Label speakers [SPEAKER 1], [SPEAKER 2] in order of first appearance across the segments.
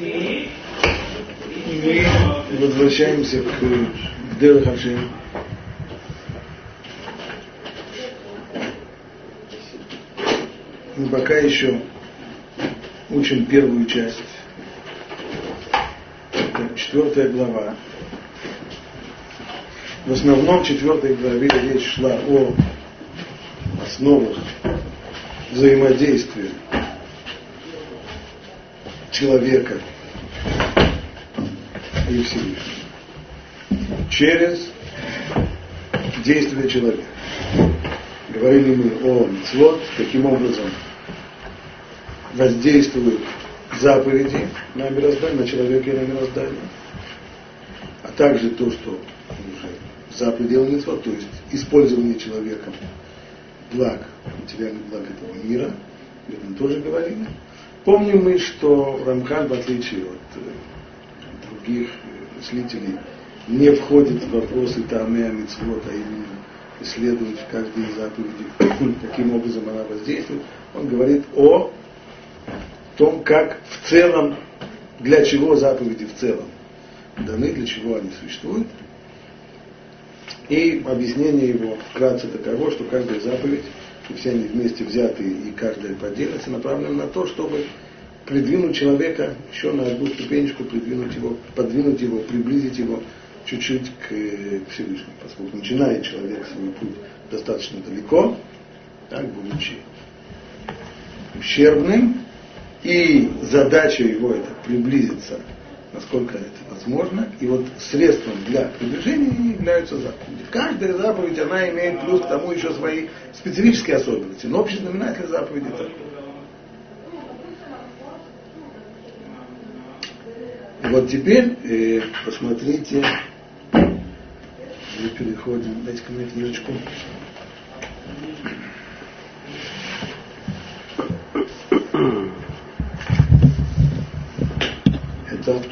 [SPEAKER 1] Мы возвращаемся к Дел Хашем. Мы пока еще учим первую часть. Это четвертая глава. В основном в четвертой главе речь шла о основах взаимодействия человека и Всевышнего через действие человека. Говорили мы о мецвод, каким образом воздействуют заповеди на мироздание, на человека и на мироздание, а также то, что уже за пределами митцвот, то есть использование человеком благ, материальных благ этого мира, об этом тоже говорили. Помним мы, что Рамхан, в отличие от э, других мыслителей, не входит в вопросы Тамея Мицвод, а именно исследовать каждую заповедь, каким образом она воздействует. Он говорит о том, как в целом, для чего заповеди в целом даны, для чего они существуют. И объяснение его вкратце таково, что каждая заповедь, и все они вместе взятые, и каждая поделится, направлена на то, чтобы придвинуть человека еще на одну ступенечку, придвинуть его, подвинуть его, приблизить его чуть-чуть к, к Всевышнему, поскольку начинает человек свой путь достаточно далеко, так, будучи ущербным, и задача его это приблизиться насколько это возможно. И вот средством для приближения являются заповеди. Каждая заповедь, она имеет плюс к тому еще свои специфические особенности. Но общий знаменатель заповеди такой. И вот теперь э, посмотрите, мы переходим, дайте-ка мне книжечку. Это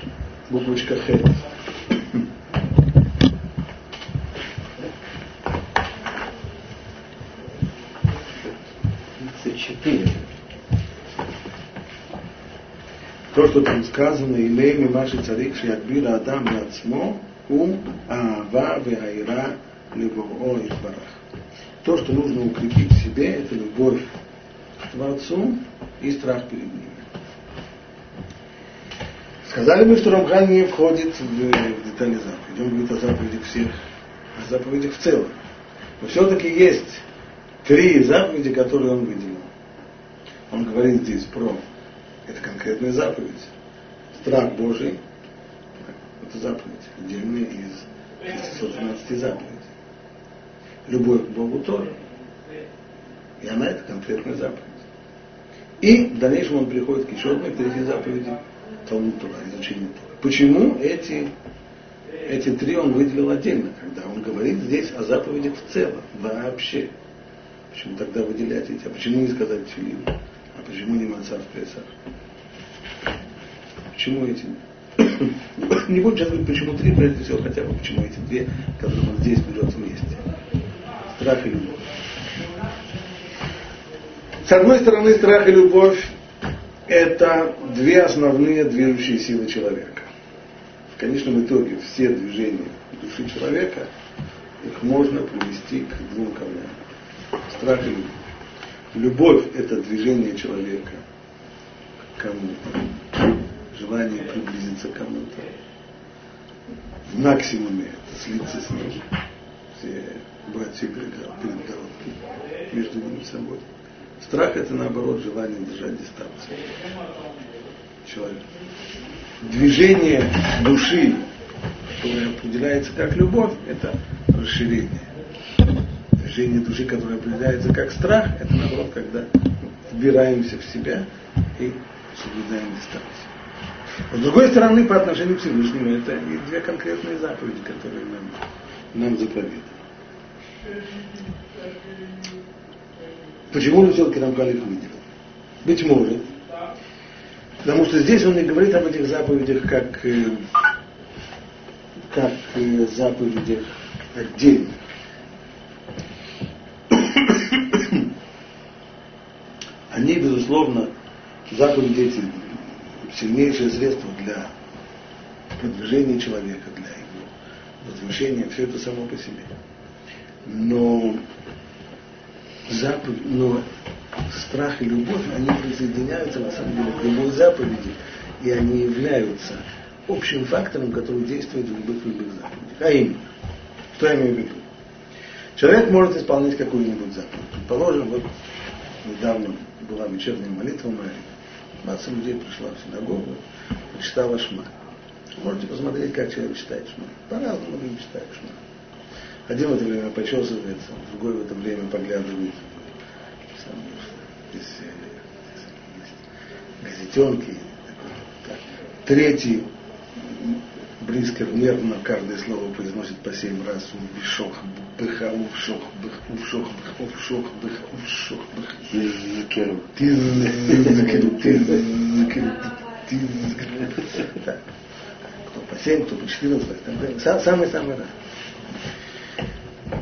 [SPEAKER 1] буквочка Х. То, что там сказано, имеем маши царик шиякбира адам нацмо, ум аава веайра леборо избарах. То, что нужно укрепить в себе, это любовь к Творцу и страх перед ним. Сказали мы, что Рамхан не входит в, детали заповеди. Он говорит о заповедях всех, о заповедях в целом. Но все-таки есть три заповеди, которые он выделил. Он говорит здесь про, это конкретная заповедь, страх Божий, это заповедь, отдельная из 612 заповедей. Любовь к Богу тоже. И она это конкретная заповедь. И в дальнейшем он приходит к еще одной, третьей заповеди, Талмуд Тура, изучение Тура. Почему эти, эти три он выделил отдельно, когда он говорит здесь о заповедях в целом, вообще? Почему тогда выделять эти? А почему не сказать Тфилин? А почему не Мансар в Песах? Почему эти? не будем сейчас говорить, почему три, прежде всего, хотя бы почему эти две, которые он здесь берет вместе. Страх и любовь. С одной стороны, страх и любовь это две основные движущие силы человека. В конечном итоге все движения души человека, их можно привести к двум камням. Страх и любовь. Любовь – это движение человека к кому-то, желание приблизиться к кому-то. В максимуме слиться с ним. Все братья перед головой, между ними собой. Страх это наоборот желание держать дистанцию. Человек. Движение души, которое определяется как любовь, это расширение. Движение души, которое определяется как страх, это наоборот, когда вбираемся в себя и соблюдаем дистанцию. С другой стороны, по отношению к Всевышнему, это две конкретные заповеди, которые нам, нам заповеданы. Почему он все-таки Рамхаль их выделил? Быть может. Потому что здесь он не говорит об этих заповедях как, э, как э, заповедях отдельных. Они, безусловно, заповеди эти сильнейшее средство для продвижения человека, для его возвышения, все это само по себе. Но, заповедь, но страх и любовь, они присоединяются на самом деле к любой заповеди, и они являются общим фактором, который действует в любых любых заповедях. А именно, что я имею в виду? Человек может исполнять какую-нибудь заповедь. Предположим, вот недавно была вечерняя молитва моя, масса людей пришла в синагогу, читала Шма. Можете посмотреть, как человек читает Шма. По-разному люди читают Шма. Один в это время почесывается, другой в это время поглядывает здесь, здесь газетенки. Третий Брискер нервно каждое слово произносит по семь раз. Увшох, быха, увшох, бых, увшох, бых, увшох, бых, увшох, бых. Тизкеру. Тизкеру, тизкеру, тизкеру. Так. Кто по семь, кто по четырнадцать. Самый-самый раз.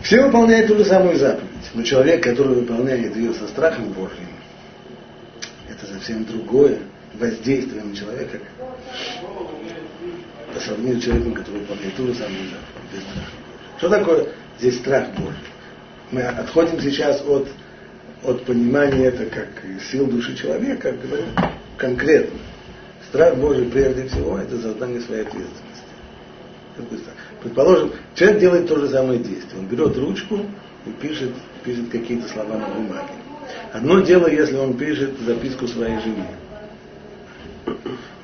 [SPEAKER 1] Все выполняют ту же самую заповедь. Но человек, который выполняет ее со страхом Божьим, это совсем другое воздействие на человека по сравнению с человеком, который выполняет ту же самую заповедь, без страха Что такое здесь страх Божий? Мы отходим сейчас от, от понимания это как сил души человека, говорим конкретно. Страх Божий прежде всего это создание своей ответственности. Предположим, человек делает то же самое действие. Он берет ручку и пишет, пишет какие-то слова на бумаге. Одно дело, если он пишет записку своей жене.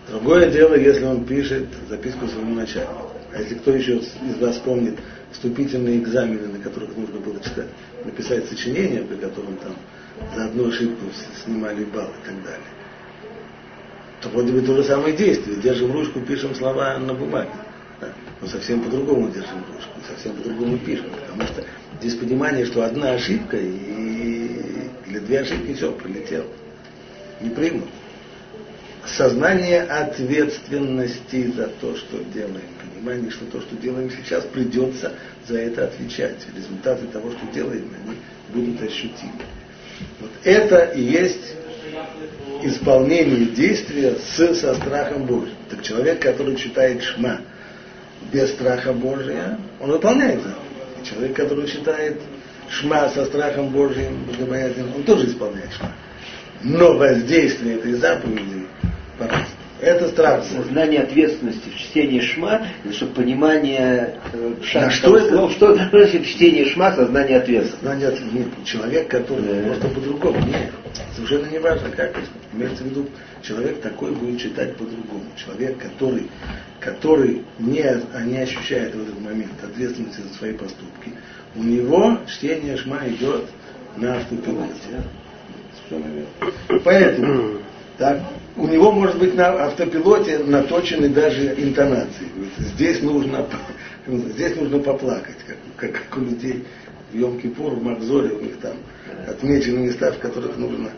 [SPEAKER 1] Другое дело, если он пишет записку своему начальнику. А если кто еще из вас помнит вступительные экзамены, на которых нужно было читать, написать сочинение, при котором там за одну ошибку снимали балл и так далее, то вроде бы то же самое действие. Держим ручку, пишем слова на бумаге. Да? Но совсем по-другому держим ручку, совсем по-другому пишем. Потому что здесь понимание, что одна ошибка и или две ошибки все, прилетело. Не примут сознание ответственности за то, что делаем. Понимание, что то, что делаем сейчас, придется за это отвечать. Результаты того, что делаем, они будут ощутимы. Вот это и есть исполнение действия с, со страхом Божьим. Так человек, который читает Шма без страха Божия, он выполняет заповедь. Человек, который читает Шма со страхом Божьим, он тоже исполняет Шма. Но воздействие этой заповеди по-разному. Это страх.
[SPEAKER 2] Сознание ответственности в чтении шма, чтобы понимание
[SPEAKER 1] э, шаг, что это?
[SPEAKER 2] Слов, что значит чтение шма, сознание ответственности?
[SPEAKER 1] Сознание ответственности. Человек, который да. просто по-другому. Нет, совершенно не важно, как. Имеется в виду, человек такой будет читать по-другому. Человек, который, который не, не ощущает в этот момент ответственности за свои поступки, у него чтение шма идет на автопилоте. Поэтому так, у него может быть на автопилоте наточены даже интонации. Здесь нужно, здесь нужно поплакать, как, как, как у людей в Йом-Кипур, в Макзоре, у них там отмечены места, в которых нужно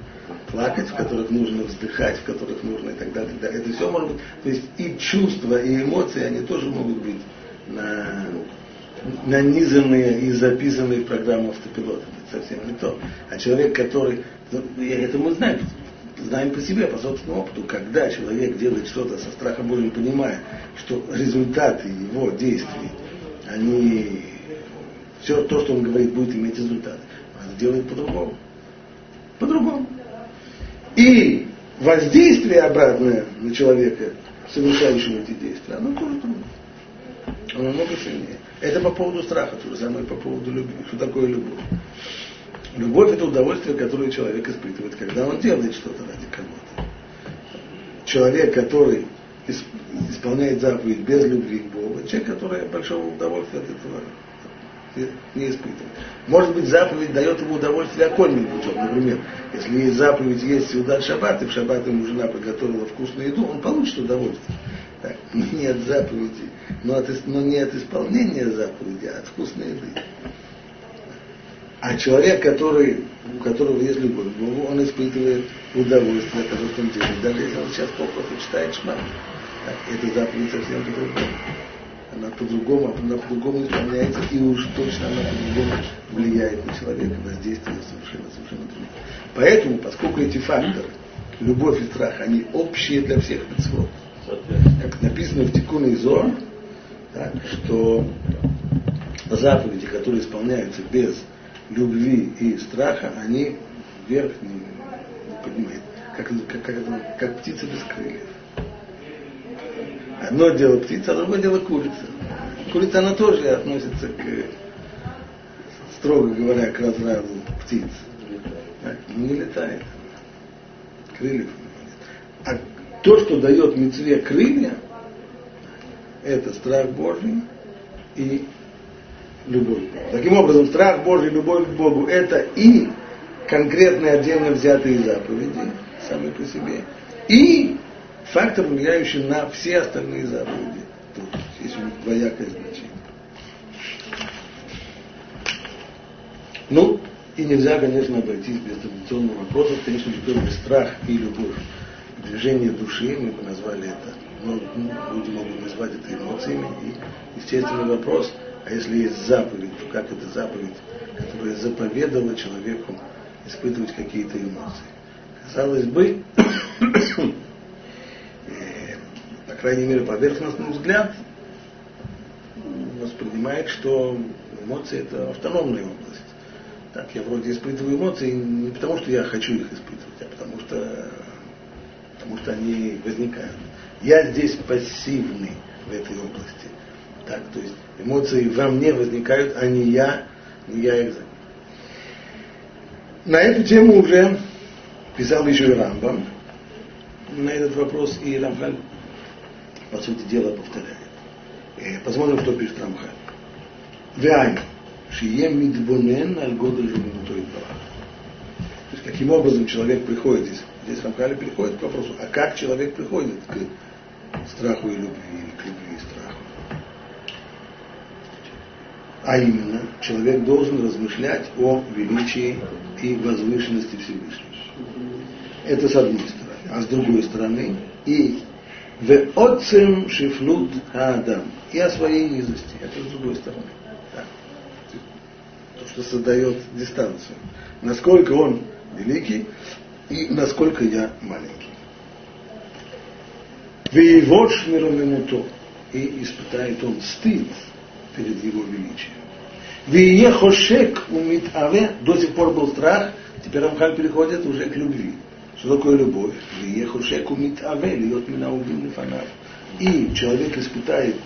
[SPEAKER 1] плакать, в которых нужно вздыхать, в которых нужно и так далее. И. Это все может быть, то есть и чувства, и эмоции, они тоже могут быть на, нанизанные и записанные в программу автопилота. Это совсем не то. А человек, который, это мы знаем, знаем по себе, по собственному опыту, когда человек делает что-то со страхом Божьим, понимая, что результаты его действий, они, все то, что он говорит, будет иметь результат. Он делает по-другому. По-другому. И воздействие обратное на человека, совершающего эти действия, оно тоже другое. Оно много сильнее. Это по поводу страха, то же самое по поводу любви. Что такое любовь? Любовь – это удовольствие, которое человек испытывает, когда он делает что-то ради кого-то. Человек, который исполняет заповедь без любви к Богу, человек, который большого удовольствия от этого не испытывает. Может быть, заповедь дает ему удовольствие окольным путем. Например, если есть заповедь есть сюда шаббат, и в шаббат ему жена приготовила вкусную еду, он получит удовольствие. Так, не от заповеди, но, от, но не от исполнения заповеди, а от вкусной еды. А человек, который, у которого есть любовь к Богу, он испытывает удовольствие от того, что он делает. Даже если он сейчас попросту читает шма. Это заповедь совсем по-другому. Она по-другому, она по-другому исполняется, и уж точно она по-другому влияет на человека, воздействие совершенно, совершенно другое. Поэтому, поскольку эти факторы любовь и страх, они общие для всех митцвот. Как написано в Тикуне Зор, так, что заповеди, которые исполняются без любви и страха, они вверх не, поднимают. Как, как, как, как птица без крыльев. Одно дело птица, а другое дело курица. Курица, она тоже относится к, строго говоря, к разряду птиц. Так, не летает. Крыльев А то, что дает мецве крылья, это страх Божий и любовь. Таким образом, страх Божий любовь к Богу это и конкретные отдельно взятые заповеди, сами по себе, и фактор, влияющий на все остальные заповеди. Тут есть двоякое значение. Ну, и нельзя, конечно, обойтись без традиционного вопроса, конечно, тоже страх и любовь. Движение души, мы бы назвали это, ну, люди могут назвать это эмоциями. И естественный вопрос, а если есть заповедь, то как это заповедь, которая заповедала человеку испытывать какие-то эмоции? Казалось бы, по крайней мере, поверхностный взгляд воспринимает, что эмоции это автономная область. Так, я вроде испытываю эмоции не потому, что я хочу их испытывать, а потому что, потому что они возникают. Я здесь пассивный в этой области. Так, то есть эмоции во мне возникают, а не я, не я их На эту тему уже писал еще и Рамбам на этот вопрос, и Рамхаль, по сути дела, повторяет. Э, посмотрим, что пишет Рамхаль. Вяйн, шие мидбонен аль годель жуминутой То есть, каким образом человек приходит здесь, здесь Рамхаль переходит к вопросу, а как человек приходит к страху и любви, или к любви и страху. А именно, человек должен размышлять о величии и возвышенности Всевышнего. Это с одной стороны. А с другой стороны, и в отцем шифлут Адам. И о своей низости. Это с другой стороны. То, что создает дистанцию. Насколько он великий и насколько я маленький. Веевош мироминуто. И испытает он стыд перед его величием. Вие хошек умит аве, до сих пор был страх, теперь Рамхаль переходит уже к любви. Что такое любовь? Вие хошек умит аве, льет меня убим фанав. И человек испытает,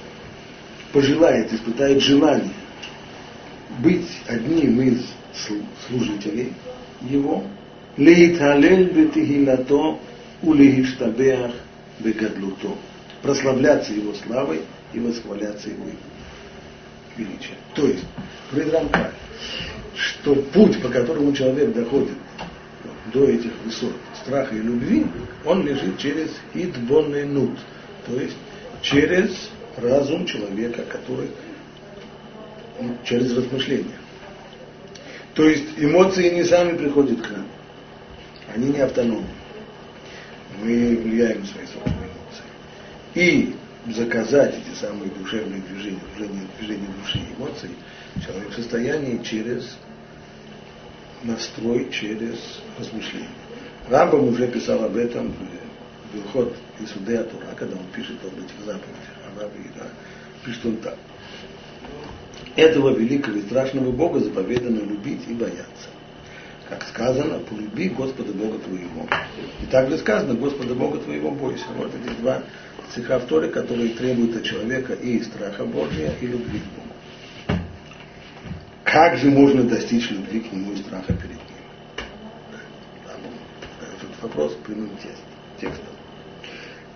[SPEAKER 1] пожелает, испытает желание быть одним из служителей его, лейталель бетихилато улихиштабеах бегадлуто. Прославляться его славой и восхваляться его величием. То есть, говорит что путь, по которому человек доходит до этих высот страха и любви, он лежит через идбоненут, то есть через разум человека, который ну, через размышления. То есть эмоции не сами приходят к нам, они не автономны. Мы влияем на свои собственные эмоции. И заказать эти самые душевные движения, движения, движения души и эмоций, человек в состоянии через настрой, через размышление. Рамбам уже писал об этом в Вилхот и Судея Тура, когда он пишет об этих заповедях. Рамбам пишет он так. Этого великого и страшного Бога заповедано любить и бояться. Как сказано, полюби Господа Бога твоего. И также сказано, Господа Бога твоего бойся. Вот эти два стиха которые требуют от человека и страха Божия, и любви к Богу. Как же можно достичь любви к Нему и страха перед Ним? Этот вопрос прямым текстом.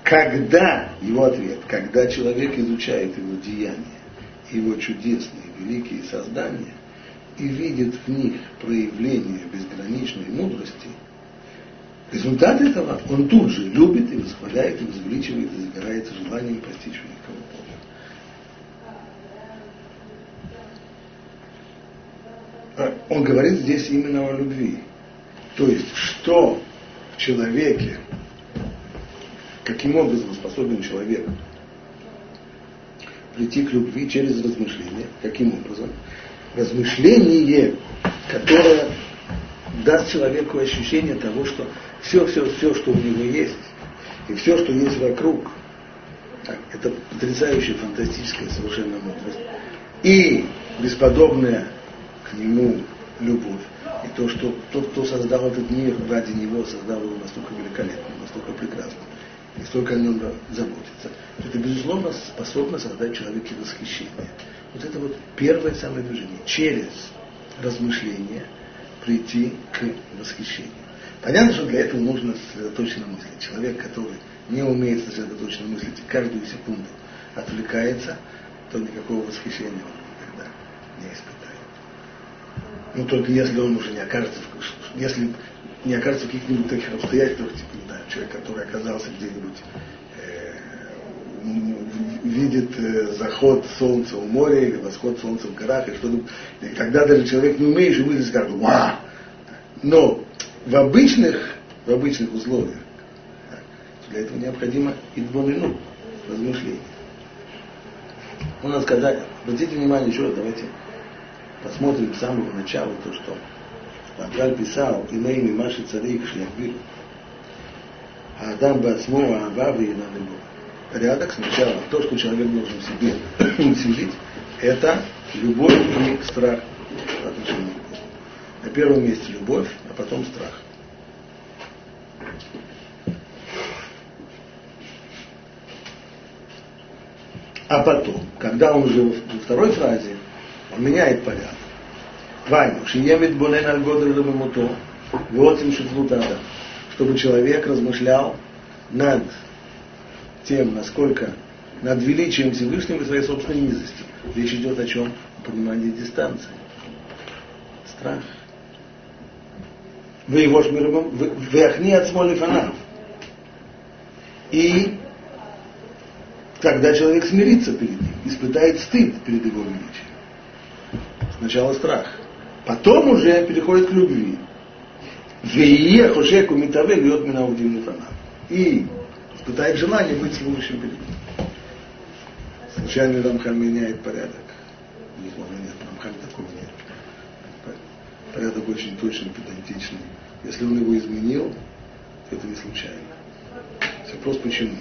[SPEAKER 1] Когда, его ответ, когда человек изучает его деяния, его чудесные, великие создания, и видит в них проявление безграничной мудрости – Результат этого он тут же любит и восхваляет, и возвеличивает, и загорается желанием постичь великого Бога. Он говорит здесь именно о любви. То есть, что в человеке, каким образом способен человек прийти к любви через размышление, каким образом? Размышление, которое даст человеку ощущение того, что все, все, все, что у него есть, и все, что есть вокруг, это потрясающая, фантастическая совершенно мудрость. И бесподобная к нему любовь. И то, что тот, кто создал этот мир ради него, создал его настолько великолепным, настолько прекрасным, и столько о нем заботится, это, безусловно, способно создать человеке восхищение. Вот это вот первое самое движение. Через размышление прийти к восхищению. Понятно, что для этого нужно сосредоточенно мыслить. Человек, который не умеет сосредоточенно мыслить каждую секунду отвлекается, то никакого восхищения он никогда не испытает. Ну, только если он уже не окажется, в, если не окажется в каких-нибудь таких обстоятельствах, типа, не человек, который оказался где-нибудь, видит э, заход солнца у моря или восход солнца в горах, и что-то, и тогда даже человек не умеющий мыслить скажет, вау! Но в обычных, в обычных условиях для этого необходимо и двумину размышления. У нас сказать, обратите внимание еще раз, давайте посмотрим с самого начала то, что Рамхаль писал, имеями Маши Царик Шляквир, а Адам Бацмо, Аава и Любовь. Порядок сначала, то, что человек должен в себе усилить, это любовь и страх по отношению к На первом месте любовь, а потом страх. А потом, когда он уже во второй фразе, он меняет порядок. Вайну, шиемит бонен аль муто, вот им шифлутада, чтобы человек размышлял над тем, насколько над величием Всевышнего и своей собственной низости. Речь идет о чем? О понимании дистанции. Страх. Вы его вы ахни от смоли фанав. И когда человек смирится перед ним, испытает стыд перед его величием. Сначала страх. Потом уже переходит к любви. Вее хошеку митаве льет меня фанат. И испытает желание быть служащим перед ним. Случайно Рамхаль меняет порядок. Безусловно, нет, Рамхаль такого нет. Порядок очень точный, педантичный. Если он его изменил, то это не случайно. Вопрос почему?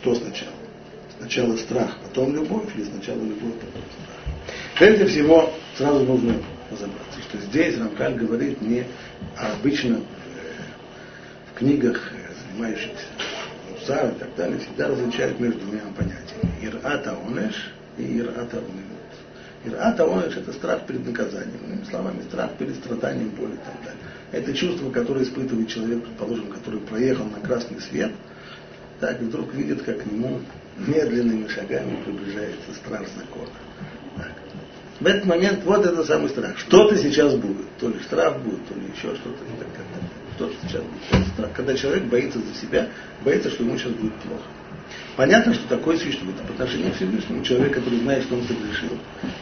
[SPEAKER 1] Что сначала? Сначала страх, потом любовь, или сначала любовь, потом страх? Прежде всего, сразу нужно разобраться, что здесь Рамкаль говорит не обычно э, в книгах, э, занимающихся Мусар и так далее, всегда различают между двумя понятиями. Ирата онеш и ирата унемут. Ирата онеш это страх перед наказанием. Иными словами, страх перед страданием, боли и так далее. Это чувство, которое испытывает человек, предположим, который проехал на красный свет – так вдруг видит, как к нему медленными шагами приближается страж закона. В этот момент вот это самый страх. Что-то сейчас будет. То ли штраф будет, то ли еще что-то. Что-то сейчас будет. Страх. Когда человек боится за себя, боится, что ему сейчас будет плохо. Понятно, что такое существует. По отношению к Всевышнему человек, который знает, что он согрешил,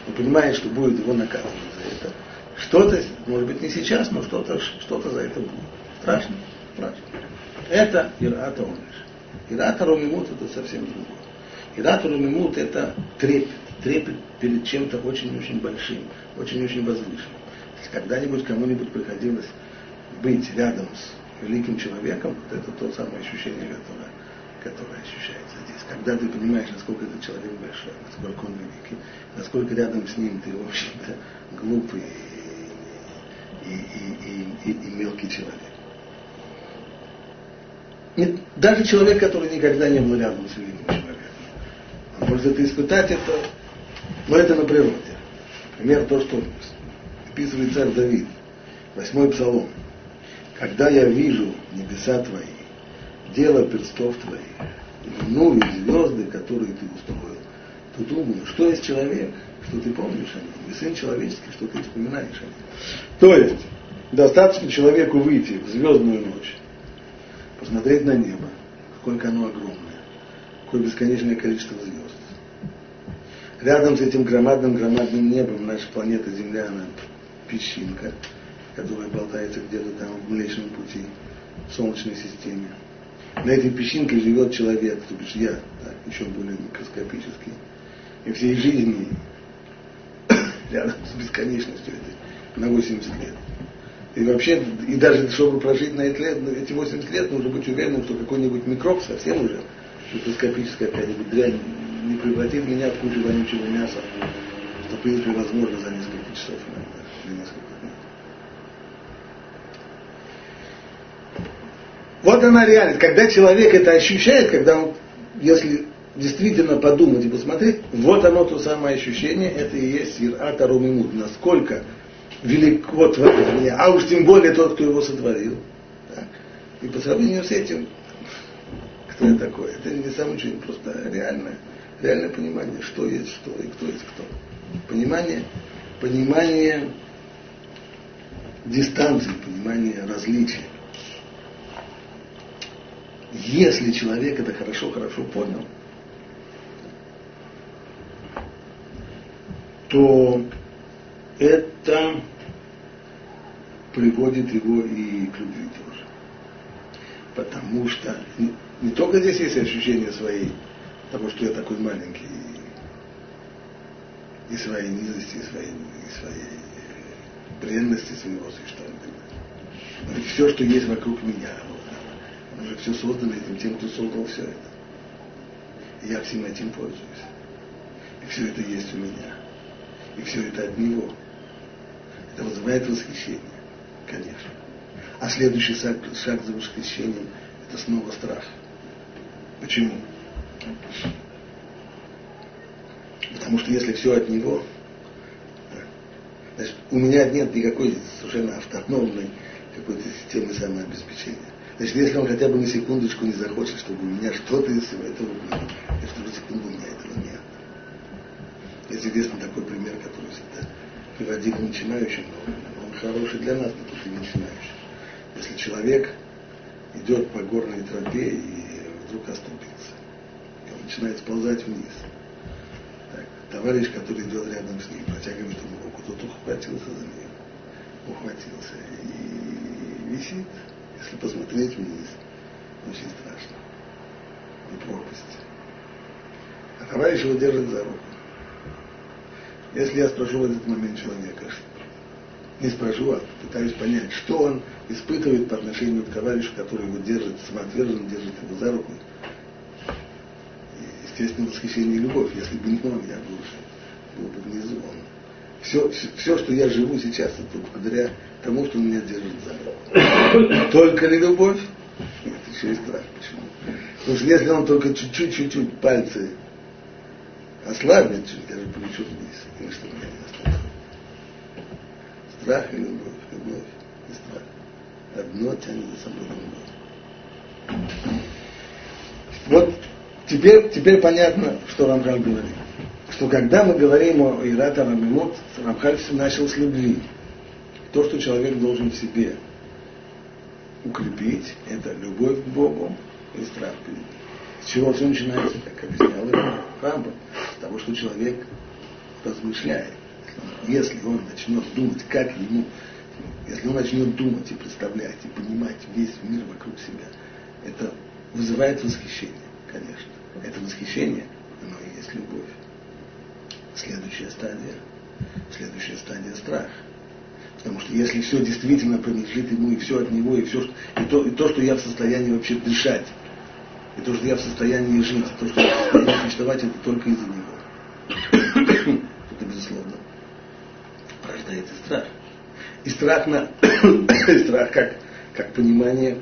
[SPEAKER 1] и понимает, что будет его наказывать за это. Что-то, может быть, не сейчас, но что-то что за это будет. Страшно? Страшно. Это Ирата Онеш. Ират Ромимут это совсем другое. Ират Ромимут это трепет, трепет перед чем-то очень-очень большим, очень-очень возвышенным. Если когда-нибудь кому-нибудь приходилось быть рядом с великим человеком, вот это то самое ощущение, которое, которое ощущается здесь. Когда ты понимаешь, насколько этот человек большой, насколько он великий, насколько рядом с ним ты, в общем-то, глупый и, и, и, и, и мелкий человек. Нет, даже человек, который никогда не был рядом с великим человеком. Он может это испытать, это, но это на природе. Например, то, что описывает царь Давид, восьмой псалом. Когда я вижу небеса твои, дело перстов твоих, луну и звезды, которые ты устроил, то думаю, что есть человек, что ты помнишь о нем, и сын человеческий, что ты вспоминаешь о нем. То есть, достаточно человеку выйти в звездную ночь, посмотреть на небо, сколько оно огромное, какое бесконечное количество звезд. Рядом с этим громадным-громадным небом наша планета Земля, она песчинка, которая болтается где-то там в Млечном пути, в Солнечной системе. На этой песчинке живет человек, то бишь я, да, еще более микроскопический. и всей жизни рядом с бесконечностью этой на 80 лет. И вообще, и даже чтобы прожить на эти, лет, эти 80 лет, нужно быть уверенным, что какой-нибудь микроб совсем уже, микроскопическая какая-нибудь дрянь, не превратит меня в кучу вонючего мяса, что, в принципе, возможно за несколько часов иногда, или несколько дней. Вот она реальность. Когда человек это ощущает, когда он, если действительно подумать и посмотреть, вот оно то самое ощущение, это и есть Ират Арумимут. Насколько велико творение, а уж тем более тот, кто его сотворил. Так. И по сравнению с этим, кто я такой, это не самое что просто реальное, реальное понимание, что есть что и кто есть кто. Понимание, понимание дистанции, понимание различия. Если человек это хорошо-хорошо понял, то это приводит его и к любви тоже. Потому что не, не только здесь есть ощущение своей, того, что я такой маленький, и, своей низости, и своей, и своей бренности своего существования. И все, что есть вокруг меня, вот, оно все создано этим тем, кто создал все это. И я всем этим пользуюсь. И все это есть у меня. И все это от него. Это вызывает восхищение, конечно. А следующий шаг, шаг за восхищением – это снова страх. Почему? Потому что если все от него, значит, у меня нет никакой совершенно автономной какой-то системы самообеспечения. Значит, если он хотя бы на секундочку не захочет, чтобы у меня что-то из всего этого было, я чтобы секунду у меня этого нет. Есть известный такой пример, который всегда приводили начинающим, но он хороший для нас, но и начинающих. Если человек идет по горной тропе и вдруг оступится, и начинает сползать вниз, так, товарищ, который идет рядом с ним, протягивает ему руку, тот ухватился за нее, ухватился и висит, если посмотреть вниз, очень страшно, и пропасть. А товарищ его держит за руку. Если я спрошу в этот момент человека, не спрошу, а пытаюсь понять, что он испытывает по отношению к товарищу, который его держит, самоотверженно держит его за руку. Естественно, восхищение и любовь. Если бы не он, я был, был бы внизу. Он. Все, все, что я живу сейчас, это благодаря тому, что он меня держит за руку. Только ли любовь? Это еще и страх. Почему? Потому что если он только чуть-чуть-чуть пальцы ослабнет, чуть даже полечу вниз, и что меня не остановит. Страх и любовь, любовь и страх. Одно тянет за собой другое. Вот теперь, теперь понятно, что Рамхаль говорит. Что когда мы говорим о Ирата Рамимот, Рамхаль начал с любви. То, что человек должен в себе укрепить, это любовь к Богу и страх перед ним. С чего все начинается, как объяснял Рамбам, с того, что человек размышляет. Если он начнет думать, как ему, если он начнет думать и представлять, и понимать весь мир вокруг себя, это вызывает восхищение, конечно. Это восхищение, оно и есть любовь. Следующая стадия, следующая стадия страх. Потому что если все действительно принадлежит ему, и все от него, и все, и то, и то, что я в состоянии вообще дышать, и то, что я в состоянии жить, и то, что я в состоянии существовать, это только из-за него. Это безусловно порождает страх. И страх, на, и страх как, как понимание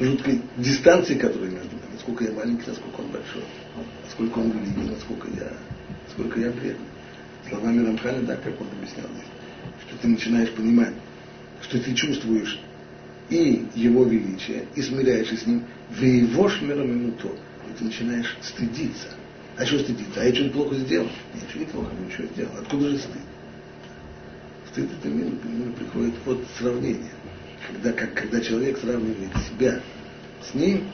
[SPEAKER 1] жуткой дистанции, которая между. Насколько я маленький, насколько он большой. Насколько он великий, насколько я, насколько я бедный. Словами Рамхаля, да, как он объяснял здесь. Что ты начинаешь понимать, что ты чувствуешь и его величие, и смиряешься с ним, в его шмером то. И ты начинаешь стыдиться. А что стыдиться? А я что-то плохо сделал? Я ничего не плохо, ничего сделал. Откуда же стыд? Стыд это мир, мир приходит от сравнения. Когда, как, когда человек сравнивает себя с ним,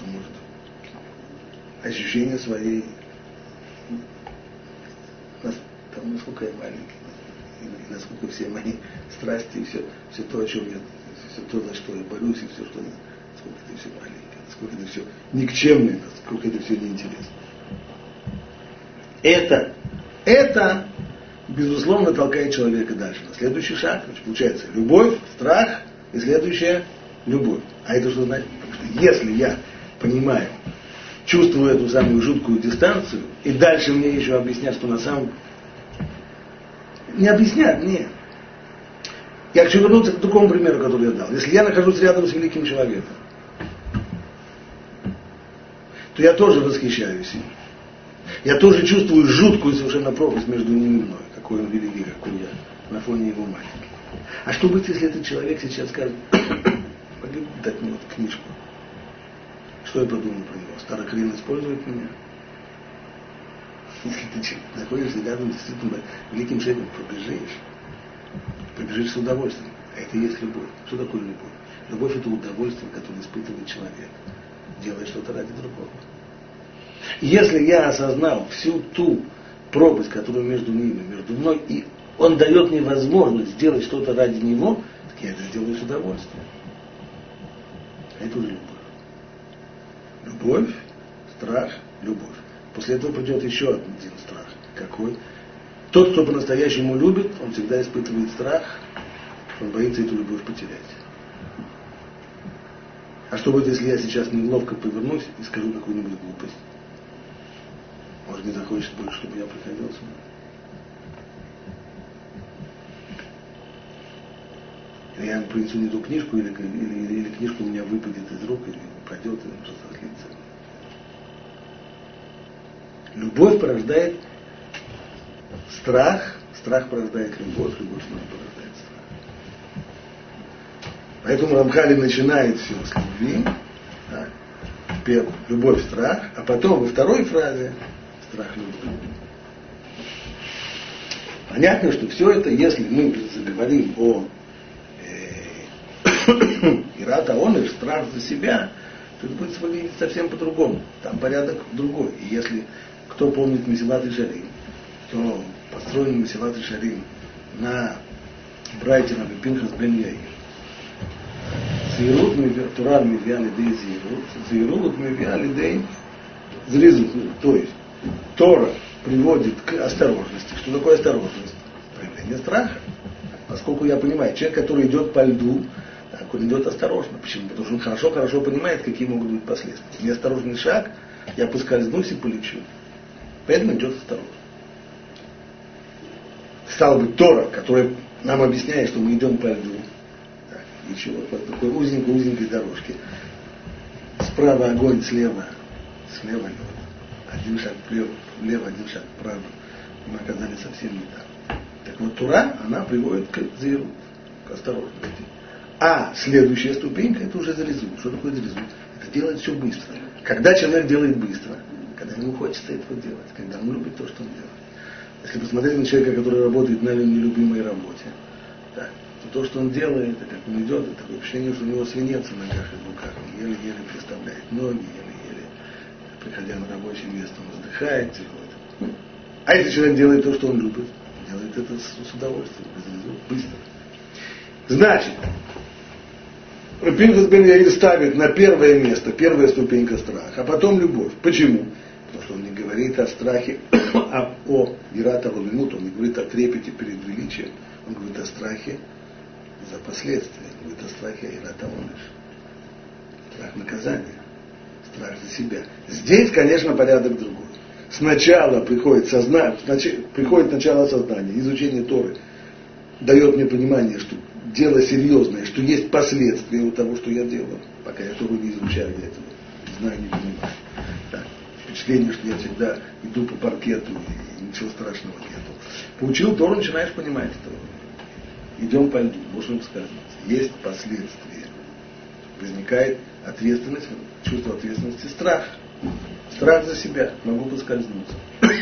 [SPEAKER 1] то может ощущение своей там, насколько я маленький, и насколько все мои страсти, и все, все то, о чем я все то, за что я борюсь, и все, что насколько это все маленькое, насколько это все никчемное, насколько это все неинтересно. Это, это, безусловно, толкает человека дальше. На следующий шаг, значит, получается, любовь, страх, и следующее – любовь. А это что значит? Потому что если я понимаю, чувствую эту самую жуткую дистанцию, и дальше мне еще объяснят, что на самом... Не объяснят, нет. Я хочу вернуться к такому примеру, который я дал. Если я нахожусь рядом с великим человеком, то я тоже восхищаюсь им. Я тоже чувствую жуткую совершенно пропасть между ним и мной, какой он великий, какой я, на фоне его маленький. А что будет, если этот человек сейчас скажет, пойди дать мне вот книжку. Что я подумаю про него? Старый Старокрин использует меня. Если ты находишься рядом действительно великим человеком, побежишь. Побежишь с удовольствием. А это и есть любовь. Что такое любовь? Любовь это удовольствие, которое испытывает человек. Делает что-то ради другого. Если я осознал всю ту пропасть, которая между ними, между мной, и он дает мне возможность сделать что-то ради него, так я это сделаю с удовольствием. А это уже любовь. Любовь, страх, любовь. После этого придет еще один страх. Какой? Тот, кто по-настоящему любит, он всегда испытывает страх, он боится эту любовь потерять. А что будет, если я сейчас неловко повернусь и скажу какую-нибудь глупость? Может, не захочет больше, чтобы я приходил сюда? Я ему принесу не ту книжку, или, или, или книжка у меня выпадет из рук, или упадет, или что-то разлится. Любовь порождает страх, страх порождает любовь, любовь порождает страх. Поэтому Рамхали начинает все с любви, да, любовь, страх, а потом во второй фразе страх любви. Понятно, что все это, если мы заговорим о э, Ирата он страх за себя, то это будет выглядеть совсем по-другому. Там порядок другой. И если кто помнит Месилат и Шарим, то построен Месилат и Шарим на Брайте Раби Пинхас бен Яир. Зирут Тура мивия лидей зирут, зирут мивия лидей зризут. То есть Тора приводит к осторожности. Что такое осторожность? Проявление страха. Поскольку я понимаю, человек, который идет по льду, так он идет осторожно. Почему? Потому что он хорошо-хорошо понимает, какие могут быть последствия. Неосторожный шаг, я поскользнусь и полечу. Поэтому идет осторожно. Стало быть, Тора, которая нам объясняет, что мы идем по льду. Так, ничего, по такой узенькой-узенькой дорожке. Справа огонь, слева, слева лед один шаг влево, влево один шаг вправо, мы оказались совсем не там. Так вот, Тура, она приводит к зеру, к осторожности. А следующая ступенька, это уже залезу. Что такое залезу? Это делать все быстро. Когда человек делает быстро? Когда ему хочется этого делать, когда он любит то, что он делает. Если посмотреть на человека, который работает на нелюбимой работе, так, то то, что он делает, как он идет, это такое ощущение, что у него свинец в ногах и в руках, он еле-еле представляет ноги, приходя на рабочее место, он вздыхает тяжело. А если человек делает то, что он любит, делает это с, удовольствием, быстро. Значит, Пинхас бен Яир ставит на первое место, первая ступенька страха, а потом любовь. Почему? Потому что он не говорит о страхе, а о Ирата минут, он не говорит о трепете перед величием, он говорит о страхе за последствия, он говорит о страхе Ирата Страх наказания страх за себя. Здесь, конечно, порядок другой. Сначала приходит сознание, приходит начало сознания, изучение Торы дает мне понимание, что дело серьезное, что есть последствия у того, что я делаю. Пока я Тору не изучаю, я этого не знаю, не понимаю. Так, впечатление, что я всегда иду по паркету, и ничего страшного нету. Получил Тору, начинаешь понимать это. Идем по льду, можем поскользнуться. Есть последствия. Возникает ответственность, чувство ответственности, страх. Страх за себя, могу поскользнуться.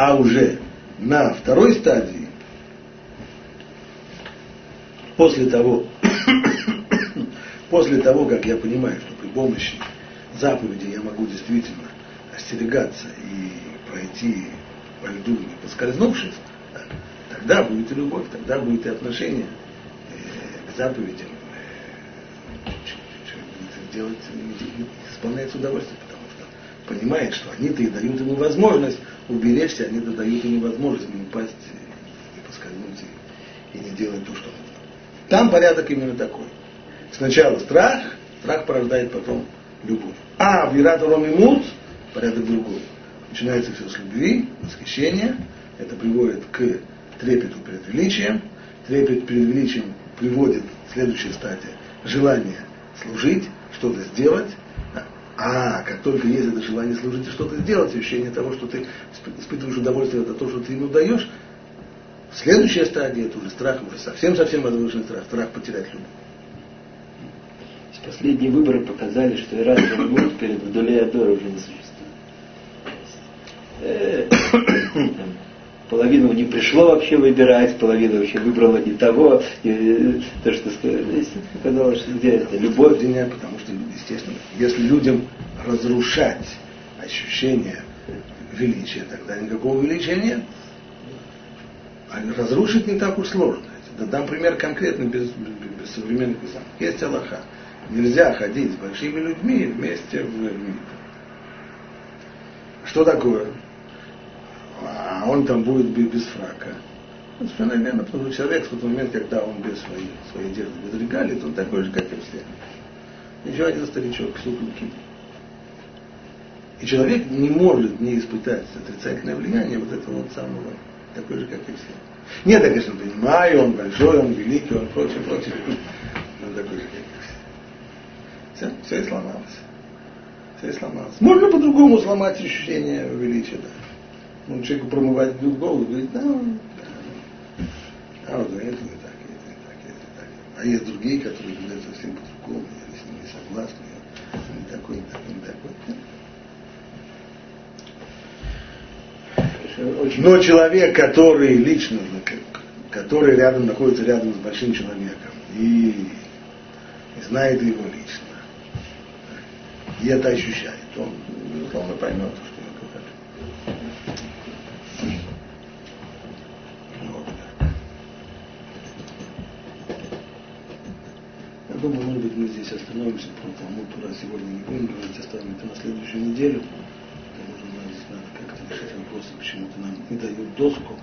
[SPEAKER 1] А уже на второй стадии, после того, после того, как я понимаю, что при помощи заповеди я могу действительно остерегаться и пройти по льду, не поскользнувшись, тогда будет и любовь, тогда будет и отношение э, к заповедям делать, исполняет с удовольствием, потому что понимает, что они-то и дают ему возможность уберечься, они-то дают ему возможность не упасть и поскользнуться и не делать то, что нужно. Там порядок именно такой. Сначала страх, страх порождает потом любовь. А в Иратуром и Мут порядок другой. Начинается все с любви, восхищения. Это приводит к трепету перед величием. Трепет перед величием приводит в следующее стадия желание служить, что-то сделать. А как только есть это желание служить и что-то сделать, ощущение того, что ты испытываешь удовольствие от того, что ты ему даешь, следующая стадия это уже страх, уже совсем-совсем возвышенный страх, страх потерять любовь.
[SPEAKER 2] Последние выборы показали, что Иран Мут перед Вдолеядор уже не существует. Э, половину не пришло вообще выбирать, половина вообще выбрала не того. И, э, то, что казалось, что где это? Любовь.
[SPEAKER 1] Потому что, естественно, если людям разрушать ощущение величия, тогда никакого величия нет. А разрушить не так уж сложно. Дам пример конкретно без, без современных писаний. Есть Аллаха. Нельзя ходить с большими людьми вместе в мир. Что такое? А он там будет без фрака. Это совершенно верно, потому что человек в тот момент, когда он без своей, своей одежды, без регалий, он такой же, как и все. Еще один старичок, супруги. И человек не может не испытать отрицательное влияние вот этого вот самого, такой же, как и все. Нет, я, конечно, понимаю, он большой, он великий, он прочее, прочее. Он такой же, как и все. Все, все и сломалось. Все и сломалось. Можно по-другому сломать ощущение величия, да. Ну, человеку промывать голову, говорит, да, да, а вот это не так, это не так, это не так. А есть другие, которые говорят совсем по-другому, я с ними согласен, я не такой, не такой, не такой. Но человек, который лично, который рядом находится рядом с большим человеком и, и знает его лично, и это ощущает, он, безусловно, поймет, что Я думаю, может быть, мы здесь остановимся про Талмуд Тура сегодня не будем говорить, оставим это на следующую неделю. Решать вопросы, почему-то нам не дают доску.